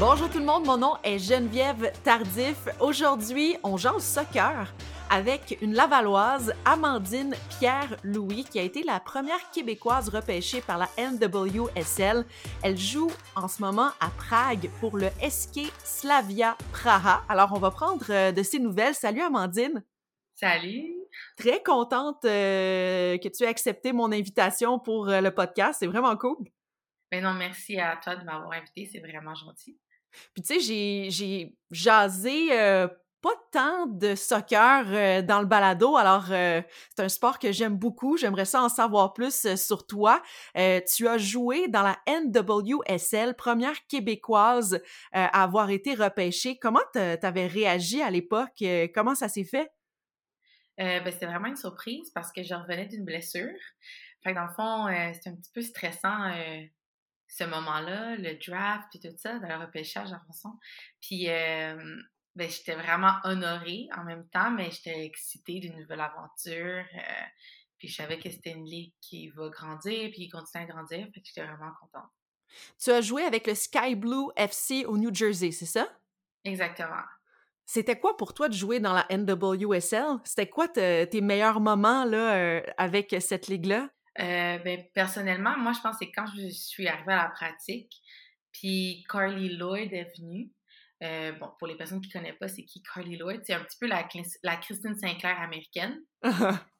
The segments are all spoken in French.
Bonjour tout le monde, mon nom est Geneviève Tardif. Aujourd'hui, on jase soccer avec une Lavalloise, Amandine Pierre-Louis, qui a été la première Québécoise repêchée par la NWSL. Elle joue en ce moment à Prague pour le SK Slavia Praha. Alors, on va prendre euh, de ses nouvelles. Salut Amandine! Salut! Très contente euh, que tu aies accepté mon invitation pour euh, le podcast. C'est vraiment cool. Non, merci à toi de m'avoir invité. C'est vraiment gentil. Puis tu sais, j'ai jasé euh, pas tant de soccer euh, dans le balado. Alors, euh, c'est un sport que j'aime beaucoup. J'aimerais ça en savoir plus sur toi. tu as joué dans la NWSL, première québécoise à avoir été repêchée. Comment t'avais réagi à l'époque? comment ça s'est fait? ben, c'était vraiment une surprise parce que je revenais d'une blessure. Fait que dans le fond, c'était un petit peu stressant ce moment-là, le draft et tout ça, dans le repêchage en façon. Puis ben, j'étais vraiment honorée en même temps, mais j'étais excitée d'une nouvelle aventure. Euh, puis je savais que c'était une ligue qui va grandir, puis qui continue à grandir, fait que j'étais vraiment contente. Tu as joué avec le Sky Blue FC au New Jersey, c'est ça? Exactement. C'était quoi pour toi de jouer dans la NWSL? C'était quoi tes meilleurs moments là, euh, avec cette ligue-là? Euh, ben, personnellement, moi, je pense que c'est quand je suis arrivée à la pratique, puis Carly Lloyd est venue. Euh, bon, pour les personnes qui ne connaissent pas, c'est qui Carly Lloyd? C'est un petit peu la, la Christine Sinclair américaine.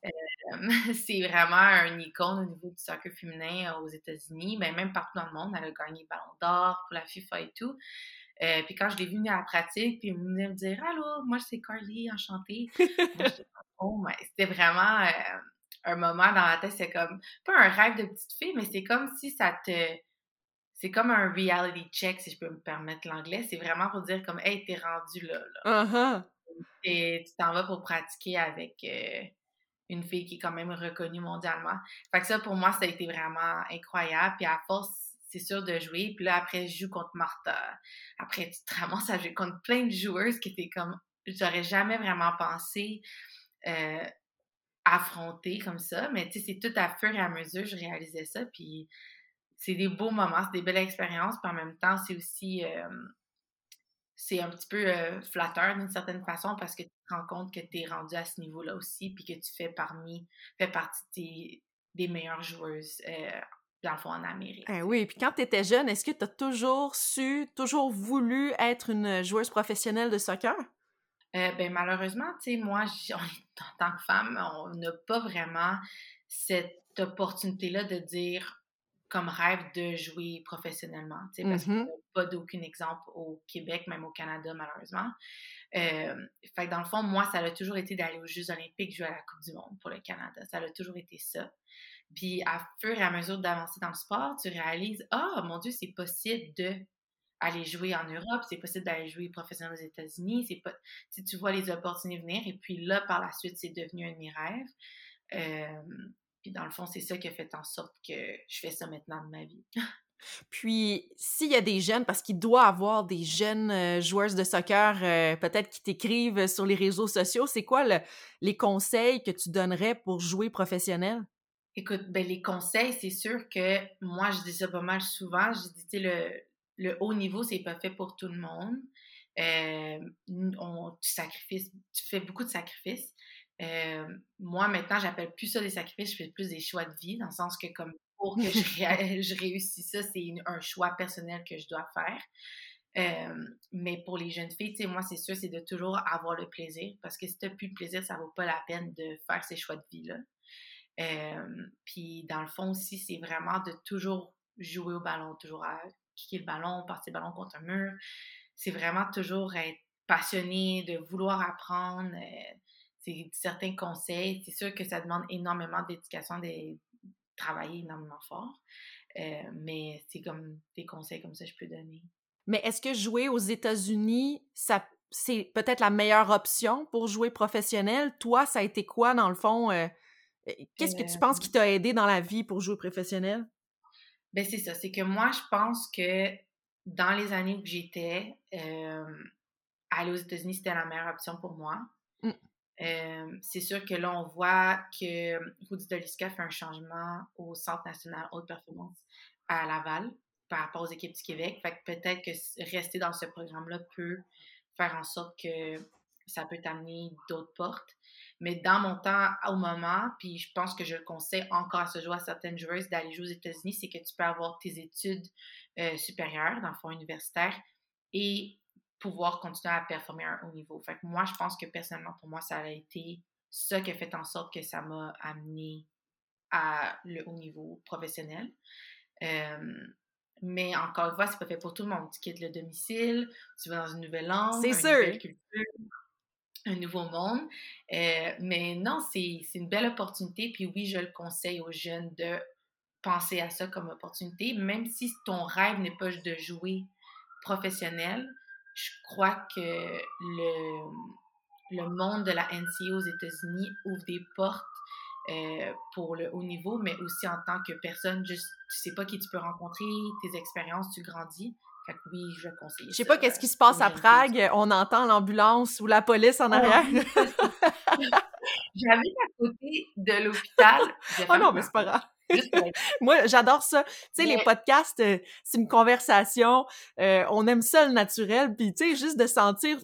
Euh, c'est vraiment un icône au niveau du soccer féminin aux États-Unis, mais même partout dans le monde. Elle a gagné le Ballon d'Or pour la FIFA et tout. puis quand je l'ai vue à la pratique, puis elle venait me dire Allô, moi c'est Carly, enchantée. oh, c'était vraiment un moment dans la tête, c'est comme, pas un rêve de petite fille, mais c'est comme si ça te. C'est comme un reality check, si je peux me permettre l'anglais. C'est vraiment pour dire comme, hey, t'es rendu là. là. Uh-huh. Et tu t'en vas pour pratiquer avec euh, une fille qui est quand même reconnue mondialement. Fait que ça, pour moi, ça a été vraiment incroyable. Puis à force, c'est sûr de jouer. Puis là, après, je joue contre Martha. Après, tu te ramasses à jouer contre plein de joueuses qui étaient comme, j'aurais jamais vraiment pensé. Euh, affronter comme ça, mais tu sais, c'est tout à fur et à mesure, je réalisais ça, puis c'est des beaux moments, c'est des belles expériences, puis en même temps, c'est aussi, c'est un petit peu flatteur d'une certaine façon parce que tu te rends compte que tu es rendu à ce niveau-là aussi, puis que tu fais parmi, fais partie des, meilleures joueuses, fond, en Amérique. Eh oui, puis quand tu étais jeune, est-ce que tu as toujours su, toujours voulu être une joueuse professionnelle de soccer? Euh, ben, malheureusement, tu sais, moi, en tant que femme, on n'a pas vraiment cette opportunité-là de dire comme rêve de jouer professionnellement, tu sais, parce qu'on n'a pas d'aucun exemple au Québec, même au Canada, malheureusement. Euh, fait que dans le fond, moi, ça a toujours été d'aller aux Jeux olympiques, jouer à la Coupe du monde pour le Canada. Ça a toujours été ça. Puis, à fur et à mesure d'avancer dans le sport, tu réalises, ah, mon Dieu, c'est possible de aller jouer en Europe, c'est possible d'aller jouer professionnel aux États-Unis, c'est pas, si tu vois les opportunités venir, et puis là, par la suite, c'est devenu un de mes rêves. Euh, puis dans le fond, c'est ça qui a fait en sorte que je fais ça maintenant de ma vie. Puis, s'il y a des jeunes, parce qu'il doit y avoir des jeunes euh, joueuses de soccer, euh, peut-être qui t'écrivent sur les réseaux sociaux, c'est quoi les conseils que tu donnerais pour jouer professionnel? Écoute, ben, les conseils, c'est sûr que moi, je dis ça pas mal souvent. Je dis, tu sais, le, haut niveau, c'est pas fait pour tout le monde. Euh, on, tu, sacrifices, tu fais beaucoup de sacrifices. Euh, moi, maintenant, j'appelle plus ça des sacrifices, je fais plus des choix de vie, dans le sens que comme pour que je, je réussisse ça, c'est un choix personnel que je dois faire. Euh, mais pour les jeunes filles, moi, c'est sûr, c'est de toujours avoir le plaisir, parce que si tu n'as plus de plaisir, ça vaut pas la peine de faire ces choix de vie-là. puis, dans le fond aussi, c'est vraiment de toujours jouer au ballon, toujours à kicker le ballon, partir le ballon contre un mur. C'est vraiment toujours être passionné, de vouloir apprendre. Euh, c'est certains conseils. C'est sûr que ça demande énormément d'éducation, de travailler énormément fort. Euh, mais c'est comme des conseils comme ça que je peux donner. Mais est-ce que jouer aux États-Unis, ça c'est peut-être la meilleure option pour jouer professionnel? Toi, ça a été quoi dans le fond? Euh, qu'est-ce que tu penses qui t'a aidé dans la vie pour jouer professionnel? Ben c'est ça, c'est que moi, je pense que dans les années où j'étais, euh, aller aux États-Unis, c'était la meilleure option pour moi. Mm. Euh, c'est sûr que là, on voit que Rudy Doliska fait un changement au Centre national haute performance à Laval. par rapport aux équipes du Québec. Fait que peut-être que rester dans ce programme-là peut faire en sorte que ça peut t'amener d'autres portes. Mais dans mon temps, au moment, puis je pense que je le conseille encore à ce jour à certaines joueuses d'aller jouer aux États-Unis, c'est que tu peux avoir tes études euh, supérieures, dans le fond universitaire, et pouvoir continuer à performer à un haut niveau. Fait que moi, je pense que personnellement, pour moi, ça a été ça qui a fait en sorte que ça m'a amené à le haut niveau professionnel. Euh, mais encore une fois, c'est pas fait pour tout le monde. Tu quittes le domicile, tu vas dans une nouvelle langue, une nouvelle culture, un nouveau monde. Euh, mais non, c'est une belle opportunité. Puis oui, je le conseille aux jeunes de penser à ça comme opportunité, même si ton rêve n'est pas de jouer professionnel. Je crois que le, le monde de la NCA aux États-Unis ouvre des portes euh, pour le haut niveau, mais aussi en tant que personne, juste, tu sais pas qui tu peux rencontrer, tes expériences, tu grandis. Fait que oui, je conseille. Je sais pas qu'est-ce qui se passe à Prague, on entend l'ambulance ou la police en oh, arrière. J'habite à côté de l'hôpital. Oh non, mais c'est pas grave. Moi, j'adore ça. Tu sais, les podcasts, euh, c'est une conversation. Euh, on aime ça le naturel. Puis, tu sais, juste de sentir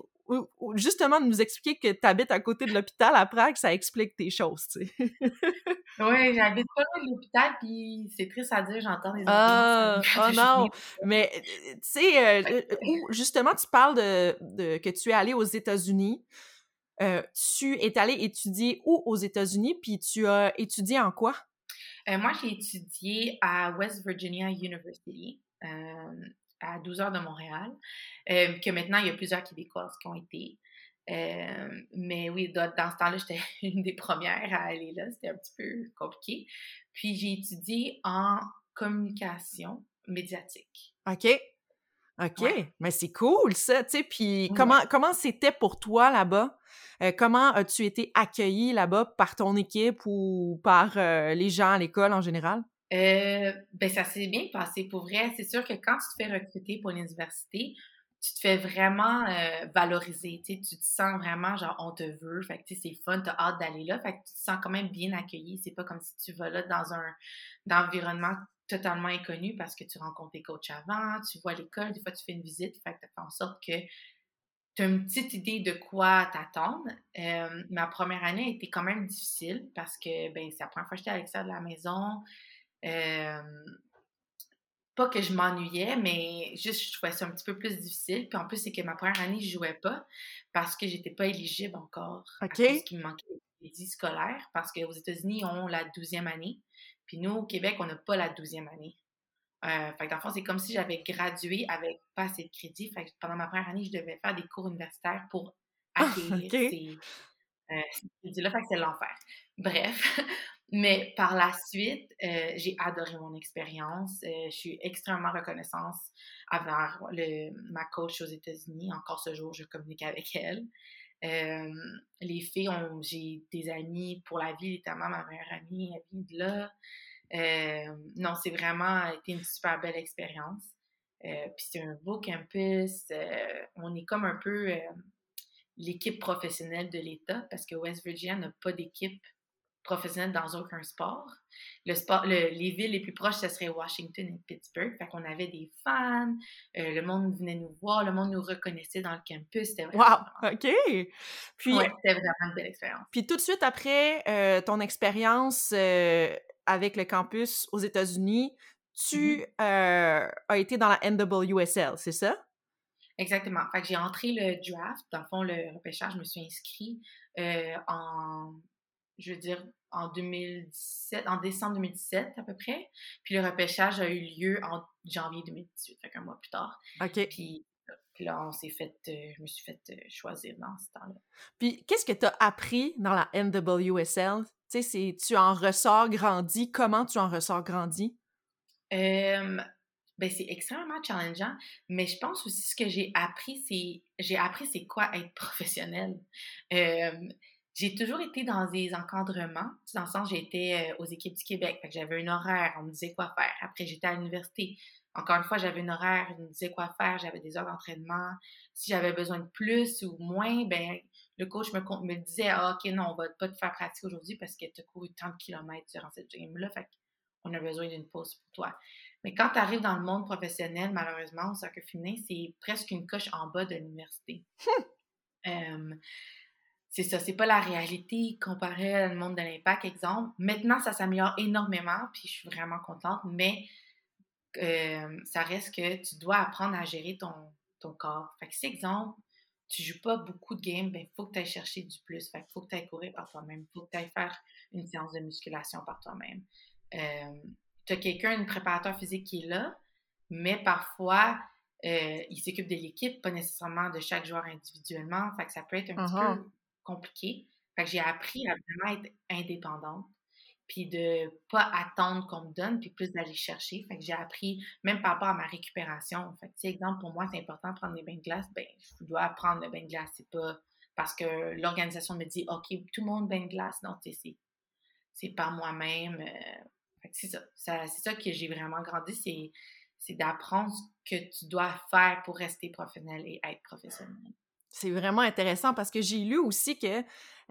justement de nous expliquer que tu habites à côté de l'hôpital à Prague, ça explique tes choses, tu sais. oui, j'habite pas loin de l'hôpital, puis c'est triste à dire, j'entends des ah, oh non! Mais, euh, tu sais, euh, euh, justement, tu parles de, que tu es allé aux États-Unis. tu es allé étudier où aux États-Unis, puis tu as étudié en quoi? moi, j'ai étudié à West Virginia University à 12 heures de Montréal, euh, que maintenant, il y a plusieurs Québécoises qui ont été. Euh, mais oui, dans, ce temps-là, j'étais une des premières à aller là. C'était un petit peu compliqué. Puis j'ai étudié en communication médiatique. OK. OK. Mais c'est cool, ça, tu sais. Puis comment comment c'était pour toi là-bas? Euh, comment as-tu été accueilli là-bas par ton équipe ou par les gens à l'école en général? Euh, ben, ça s'est bien passé. Pour vrai, c'est sûr que quand tu te fais recruter pour l'université, tu te fais vraiment euh, valoriser, tu te sens vraiment genre on te veut, fait que c'est fun, t'as hâte d'aller là, fait que tu te sens quand même bien accueilli, c'est pas comme si tu vas là dans un, environnement totalement inconnu parce que tu rencontres tes coachs avant, tu vois l'école, des fois tu fais une visite, fait que ça fait en sorte que tu as une petite idée de quoi t'attendre. Euh, ma première année a été quand même difficile parce que ben c'est la première fois que j'étais à l'extérieur de la maison, pas que je m'ennuyais, mais juste je trouvais ça un petit peu plus difficile. Puis en plus, c'est que ma première année, je jouais pas parce que j'étais pas éligible encore. OK. Parce qu'il me manquait des crédits scolaires. Parce qu'aux États-Unis, ils ont la douzième année. Puis nous, au Québec, on n'a pas la douzième année. Euh, fait que dans le fond, c'est comme si j'avais gradué avec pas assez de crédits. Fait que pendant ma première année, je devais faire des cours universitaires pour ah, acquérir ces, euh, ces crédits-là. Fait que c'est l'enfer. Bref, mais par la suite, euh, j'ai adoré mon expérience. Euh, je suis extrêmement reconnaissante envers le, ma coach aux États-Unis. Encore ce jour, je communique avec elle. Euh, les filles, ont, j'ai des amis pour la vie, notamment ma meilleure amie, elle vient de là. non, c'est vraiment été une super belle expérience. Puis c'est un beau campus. on est comme un peu l'équipe professionnelle de l'État parce que West Virginia n'a pas d'équipe professionnel dans aucun sport. Le sport les villes les plus proches, ce serait Washington et Pittsburgh. Fait qu'on avait des fans, euh, le monde venait nous voir, le monde nous reconnaissait dans le campus. C'était vraiment... Wow! OK! Puis, c'était vraiment une belle expérience. Puis tout de suite après euh, ton expérience euh, avec le campus aux États-Unis, tu mm-hmm. as été dans la NWSL, c'est ça? Exactement. Fait que j'ai entré le draft. Dans le fond, le repêchage, je me suis inscrit en je veux dire, en 2017, en décembre 2017 à peu près. Puis le repêchage a eu lieu en janvier 2018, fait un mois plus tard. OK. Puis, là, on s'est fait, euh, je me suis fait euh, choisir dans ce temps-là. Puis qu'est-ce que tu as appris dans la NWSL? Tu sais, tu en ressors grandi? Comment tu en ressors grandi? ben, c'est extrêmement challengeant, mais je pense aussi ce que j'ai appris, c'est j'ai appris c'est quoi être professionnel. J'ai toujours été dans des encadrements. Dans le sens, j'étais euh, aux équipes du Québec. j'avais un horaire, on me disait quoi faire. Après, j'étais à l'université. Encore une fois, j'avais un horaire, on me disait quoi faire. J'avais des heures d'entraînement. Si j'avais besoin de plus ou moins, ben le coach me, me disait ah, OK, non, on va pas te faire pratique aujourd'hui parce que tu as couru tant de kilomètres durant cette game-là. Fait on a besoin d'une pause pour toi. Mais quand tu arrives dans le monde professionnel, malheureusement, au soccer féminin, c'est presque une coche en bas de l'université. euh, c'est ça, c'est pas la réalité comparée au monde de l'impact, exemple. Maintenant, ça s'améliore énormément, puis je suis vraiment contente, mais euh, ça reste que tu dois apprendre à gérer ton, ton corps. Fait que si, exemple, tu joues pas beaucoup de games, ben, faut que tu ailles chercher du plus. Fait qu'il faut que tu ailles courir par toi-même. Faut que tu ailles faire une séance de musculation par toi-même. Euh, tu as quelqu'un, un préparateur physique qui est là, mais parfois, euh, il s'occupe de l'équipe, pas nécessairement de chaque joueur individuellement. Fait que ça peut être un petit Uh-huh. peu compliqué. Fait que j'ai appris à vraiment être indépendante, puis de pas attendre qu'on me donne, puis plus d'aller chercher. Fait que j'ai appris, même par rapport à ma récupération. Fait exemple, pour moi, c'est important de prendre des bains de glace. Ben, je dois prendre le bain de glace. C'est pas parce que l'organisation me dit, OK, tout le monde bain de glace. Non, tu sais, c'est- par moi-même. euh, c'est ça. Ça- C'est ça que j'ai vraiment grandi, c'est, c'est d'apprendre ce que tu dois faire pour rester professionnel et être professionnel. C'est vraiment intéressant parce que j'ai lu aussi que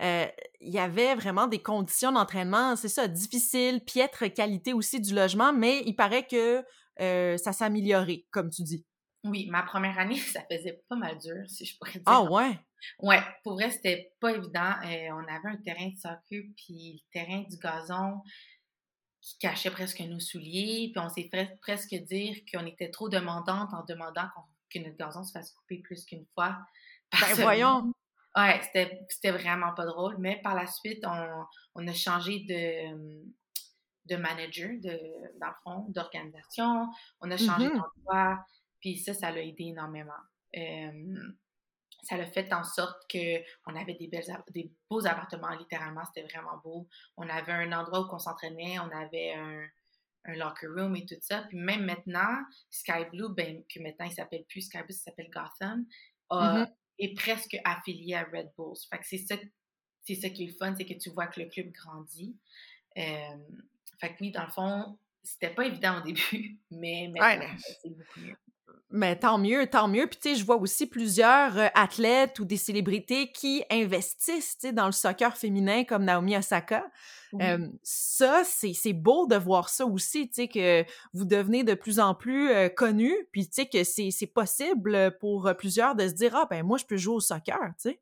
euh, il y avait vraiment des conditions d'entraînement, c'est ça, difficiles, piètre qualité aussi du logement, mais il paraît que euh, ça s'améliorait, comme tu dis. Oui, ma première année, ça faisait pas mal dur, si je pourrais dire. Ah ouais? Ouais, pour vrai, c'était pas évident. Euh, on avait un terrain de soccer, puis le terrain du gazon qui cachait presque nos souliers, puis on s'est fait presque dire qu'on était trop demandante en demandant qu'on- que notre gazon se fasse couper plus qu'une fois. Ben voyons! Ouais, c'était, vraiment pas drôle, mais par la suite, on, on a changé de, de manager, de, dans le fond, d'organisation. On a changé Mhm. d'endroit, puis ça, ça l'a aidé énormément. Euh, ça l'a fait en sorte qu'on avait des, belles, des beaux appartements, littéralement, c'était vraiment beau. On avait un endroit où on s'entraînait, on avait un, un locker room et tout ça. Puis même maintenant, Sky Blue, ben, que maintenant il s'appelle plus Sky Blue, ça s'appelle Gotham, a- Mhm. Est presque affilié à Red Bulls. Fait que c'est ça, c'est ça qui est le fun, c'est que tu vois que le club grandit. Euh, fait que oui, dans le fond, c'était pas évident au début, mais maintenant, c'est beaucoup mieux. Mais tant mieux, tant mieux. Puis tu sais, je vois aussi plusieurs euh, athlètes ou des célébrités qui investissent tu sais, dans le soccer féminin comme Naomi Osaka. Oui. Euh, ça, c'est beau de voir ça aussi, tu sais, que vous devenez de plus en plus euh, connus, puis tu sais, que c'est possible pour euh, plusieurs de se dire « Ah, ben moi, je peux jouer au soccer », tu sais.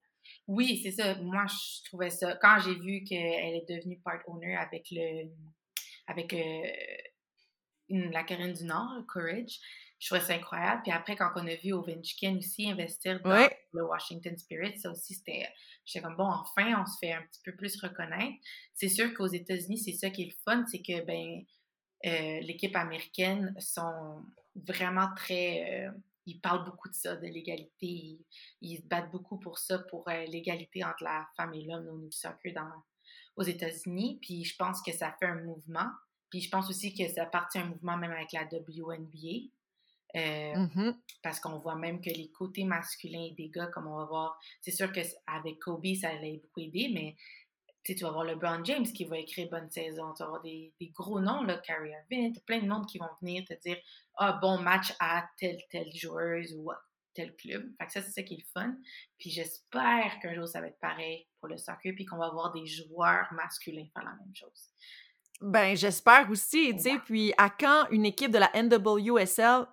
Oui, c'est ça. Moi, je trouvais ça. Quand j'ai vu qu'elle est devenue part owner avec le avec euh, la Caroline du Nord, Courage, je trouvais ça incroyable. Puis après, quand on a vu Ovechkin aussi investir dans Ouais. le Washington Spirit, ça aussi, c'était. J'étais comme bon, enfin, on se fait un petit peu plus reconnaître. C'est sûr qu'aux États-Unis, c'est ça qui est le fun, c'est que ben euh, l'équipe américaine sont vraiment très. euh, ils parlent beaucoup de ça, de l'égalité. Ils, ils se battent beaucoup pour ça, pour euh, l'égalité entre la femme et l'homme au niveau du soccer dans, aux États-Unis. Puis je pense que ça fait un mouvement. Puis je pense aussi que ça partit un mouvement même avec la WNBA. Euh, Mhm. parce qu'on voit même que les côtés masculins des gars, comme on va voir, c'est sûr qu'avec Kobe, ça allait beaucoup aider, mais tu vas voir LeBron James qui va écrire bonne saison, tu vas avoir des, des gros noms, là, Kyrie Irving, plein de monde qui vont venir te dire Ah, bon match à telle, telle joueuse ou à tel club. Fait que ça, c'est ça qui est le fun. Puis j'espère qu'un jour, ça va être pareil pour le soccer, puis qu'on va avoir des joueurs masculins faire la même chose. Ben, j'espère aussi, tu sais. Ouais. Puis, à quand une équipe de la NWSL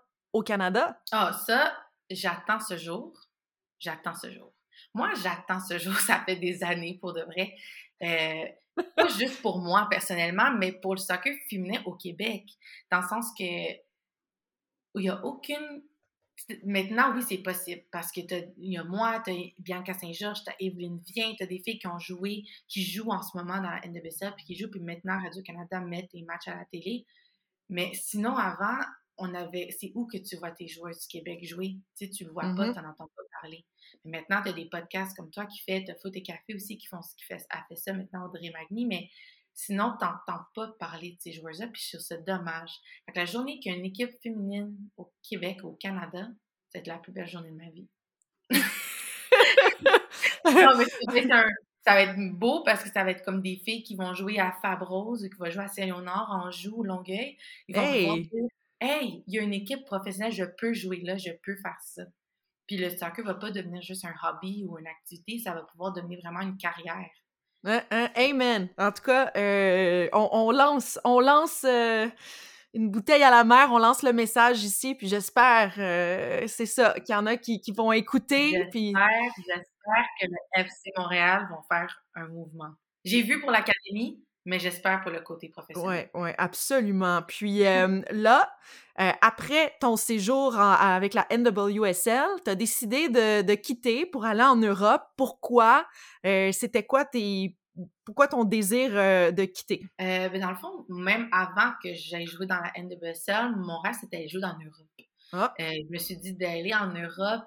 Canada? Ah, ça, j'attends ce jour. J'attends ce jour. Moi, j'attends ce jour. Ça fait des années pour de vrai. Euh, pas juste pour moi personnellement, mais pour le soccer féminin au Québec. Dans le sens que il n'y a aucune. Maintenant, oui, c'est possible parce que il y a moi, tu as Bianca Saint-Georges, tu as Evelyne Vien, tu as des filles qui ont joué, qui jouent en ce moment dans la NWSL, puis qui jouent, puis maintenant Radio-Canada met des matchs à la télé. Mais sinon, avant, on avait. C'est où que tu vois tes joueurs du Québec jouer? Tu sais, tu le vois pas, Mhm. tu n'en entends pas parler. Mais maintenant, tu as des podcasts comme toi qui fait, tu Foot et Café aussi qui font ce qui fait, a fait ça maintenant, Audrey Magny, mais sinon, tu n'entends pas parler de ces joueurs-là, puis je trouve ça dommage. Fait que la journée qu'il y a une équipe féminine au Québec, au Canada, c'est la plus belle journée de ma vie. Non, mais un- ça va être beau parce que ça va être comme des filles qui vont jouer à Fabrose ou qui vont jouer à Saint-Léonard, Anjou, Longueuil. Ils vont Hey! Hey, il y a une équipe professionnelle, je peux jouer là, je peux faire ça. Puis le soccer va pas devenir juste un hobby ou une activité, ça va pouvoir devenir vraiment une carrière. Hein, hein, amen. En tout cas, euh, on, lance, on lance euh, une bouteille à la mer, on lance le message ici, puis j'espère, euh, c'est ça, qu'il y en a qui, vont écouter. J'espère que le FC Montréal vont faire un mouvement. J'ai vu pour l'académie, mais j'espère pour le côté professionnel. Oui, oui, absolument. Puis là, après ton séjour avec la NWSL, tu as décidé de, quitter pour aller en Europe. Pourquoi? C'était quoi tes... Pourquoi ton désir de quitter? Euh, ben dans le fond, même avant que j'aille jouer dans la NWSL, mon rêve, c'était de jouer en Europe. Ah. je me suis dit d'aller en Europe,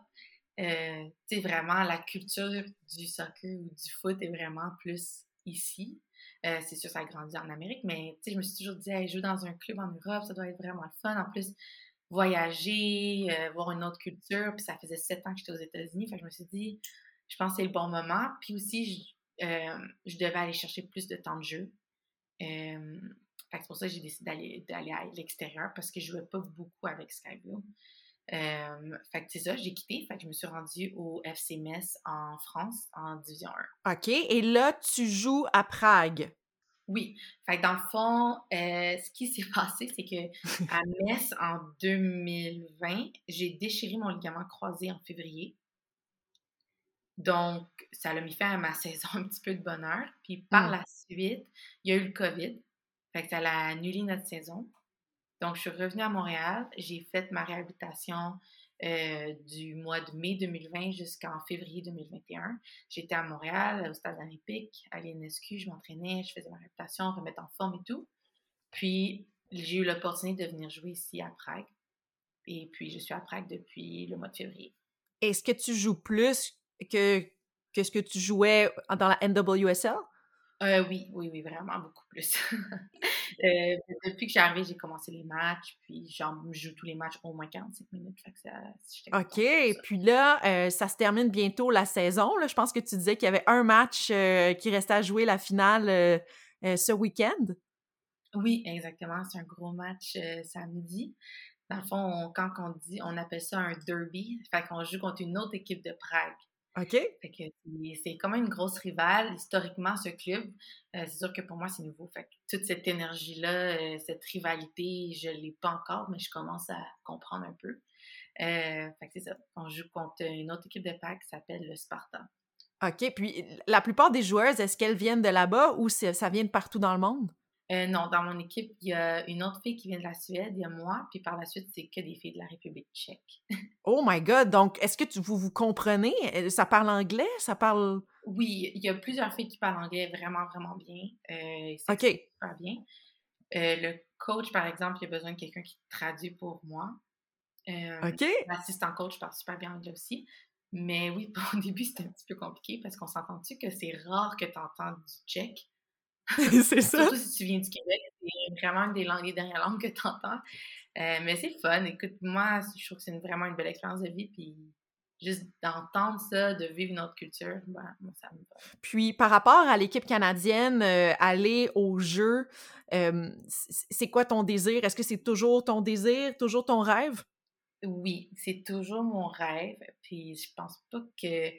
euh, tu sais, vraiment, la culture du soccer ou du foot est vraiment plus ici. Euh, c'est sûr, ça a grandi en Amérique, mais je me suis toujours dit, hey, jouer dans un club en Europe, ça doit être vraiment le fun. En plus, voyager, euh, voir une autre culture. Puis ça faisait sept ans que j'étais aux États-Unis. Je me suis dit, je pense que c'est le bon moment. Puis aussi, je, euh, devais aller chercher plus de temps de jeu. c'est pour ça que j'ai décidé d'aller à l'extérieur parce que je jouais pas beaucoup avec Skyview. Euh, fait que c'est ça, j'ai quitté. Fait que je me suis rendue au FC Metz en France en Division 1. OK. Et là, tu joues à Prague. Oui. Fait que dans le fond, euh, ce qui s'est passé, c'est que à Metz, en 2020, j'ai déchiré mon ligament croisé en février. Donc, ça l'a mis fin à ma saison un petit peu de bonheur. Puis par hmm. la suite, il y a eu le COVID. Fait que ça a annulé notre saison. Donc, je suis revenue à Montréal. J'ai fait ma réhabilitation euh, du mois de mai 2020 jusqu'en février 2021. J'étais à Montréal, au stade olympique, à l'INSQ, je m'entraînais, je faisais ma réhabilitation, remettre en forme et tout. Puis, j'ai eu l'opportunité de venir jouer ici à Prague. Et puis, je suis à Prague depuis le mois de février. Est-ce que tu joues plus que, que ce que tu jouais dans la NWSL? Euh, oui, oui, oui, vraiment beaucoup plus. Euh, depuis que j'ai arrivé, j'ai commencé les matchs, puis je joue tous les matchs au moins 45 minutes. OK, puis là, euh, ça se termine bientôt la saison. Là. Je pense que tu disais qu'il y avait un match qui restait à jouer la finale ce week-end. Oui, exactement. C'est un gros match samedi. Dans le fond, quand on dit, on appelle ça un derby. Fait qu'on joue contre une autre équipe de Prague. OK. C'est quand même une grosse rivale. Historiquement, ce club, euh, c'est sûr que pour moi, c'est nouveau. Fait que toute cette énergie-là, euh, cette rivalité, je ne l'ai pas encore, mais je commence à comprendre un peu. Euh, fait que c'est ça. On joue contre une autre équipe de PAC qui s'appelle le Sparta. OK. Puis la plupart des joueuses, est-ce qu'elles viennent de là-bas ou ça vient de partout dans le monde? Euh, non, dans mon équipe, il y a une autre fille qui vient de la Suède, il y a moi, puis par la suite, c'est que des filles de la République tchèque. oh my God! Donc, est-ce que tu, vous vous comprenez? Euh, ça parle anglais? Ça parle... Oui, il y a plusieurs filles qui parlent anglais vraiment, vraiment bien. Euh, OK. Super bien. Euh, le coach, par exemple, il a besoin de quelqu'un qui traduit pour moi. OK. L'assistant coach parle super bien anglais aussi. Mais oui, au début, c'était un petit peu compliqué parce qu'on s'entend-tu que c'est rare que tu entends du tchèque? c'est ça. Surtout si tu viens du Québec, c'est vraiment une des langues, des dernières langues que tu entends. Euh, mais c'est fun. Écoute, moi, je trouve que c'est vraiment une belle expérience de vie. Puis juste d'entendre ça, de vivre notre culture, ben, moi, ça me va. Puis par rapport à l'équipe canadienne, euh, aller au jeu, euh, c'est quoi ton désir? Est-ce que c'est toujours ton désir, toujours ton rêve? Oui, c'est toujours mon rêve. Puis je pense pas que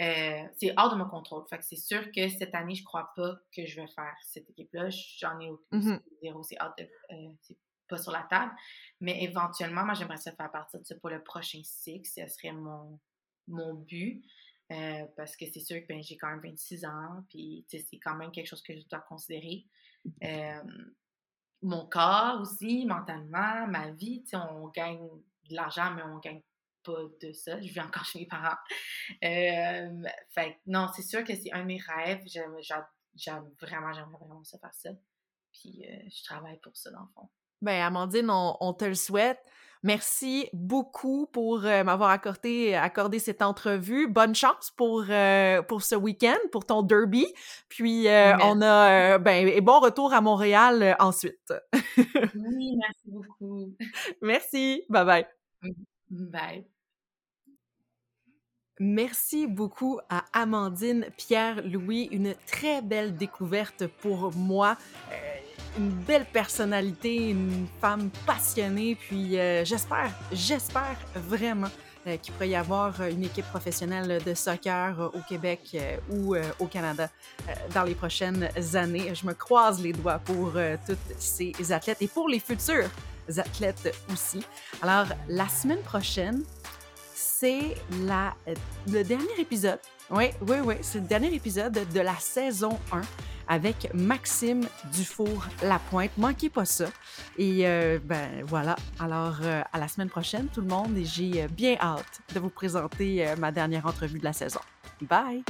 euh, c'est hors de mon contrôle. Fait que c'est sûr que cette année, je crois pas que je vais faire cette équipe-là. J'en ai aucun mmh zéro, c'est euh, c'est pas sur la table. Mais éventuellement, moi, j'aimerais ça faire partie de ça pour le prochain cycle. Ce serait mon, mon but. Euh, parce que c'est sûr que ben, j'ai quand même 26 ans, puis c'est quand même quelque chose que je dois considérer. mon corps aussi, mentalement, ma vie, on gagne de l'argent, mais on gagne de ça. Je vis encore chez mes parents. Euh, fait non, c'est sûr que c'est un de mes rêves. J'aime vraiment, j'aimerais vraiment ça faire ça. Puis euh, je travaille pour ça, dans le fond. Ben, Amandine, on, te le souhaite. Merci beaucoup pour euh, m'avoir accordé, accordé cette entrevue. Bonne chance pour, pour ce week-end, pour ton derby. Puis on a ben, et bon retour à Montréal ensuite. oui, merci beaucoup. Merci. Bye bye. Bye. Merci beaucoup à Amandine Pierre-Louis, une très belle découverte pour moi. Euh, une belle personnalité, une femme passionnée, puis euh, j'espère, j'espère vraiment euh, qu'il pourrait y avoir une équipe professionnelle de soccer au Québec ou au Canada dans les prochaines années. Je me croise les doigts pour toutes ces athlètes et pour les futurs athlètes aussi. Alors, la semaine prochaine, c'est la, le dernier épisode. Oui, oui, oui, c'est le dernier épisode de la saison 1 avec Maxime Dufour-Lapointe. Manquez pas ça. Et euh, ben voilà. Alors, euh, à la semaine prochaine, tout le monde. Et j'ai bien hâte de vous présenter euh, ma dernière entrevue de la saison. Bye!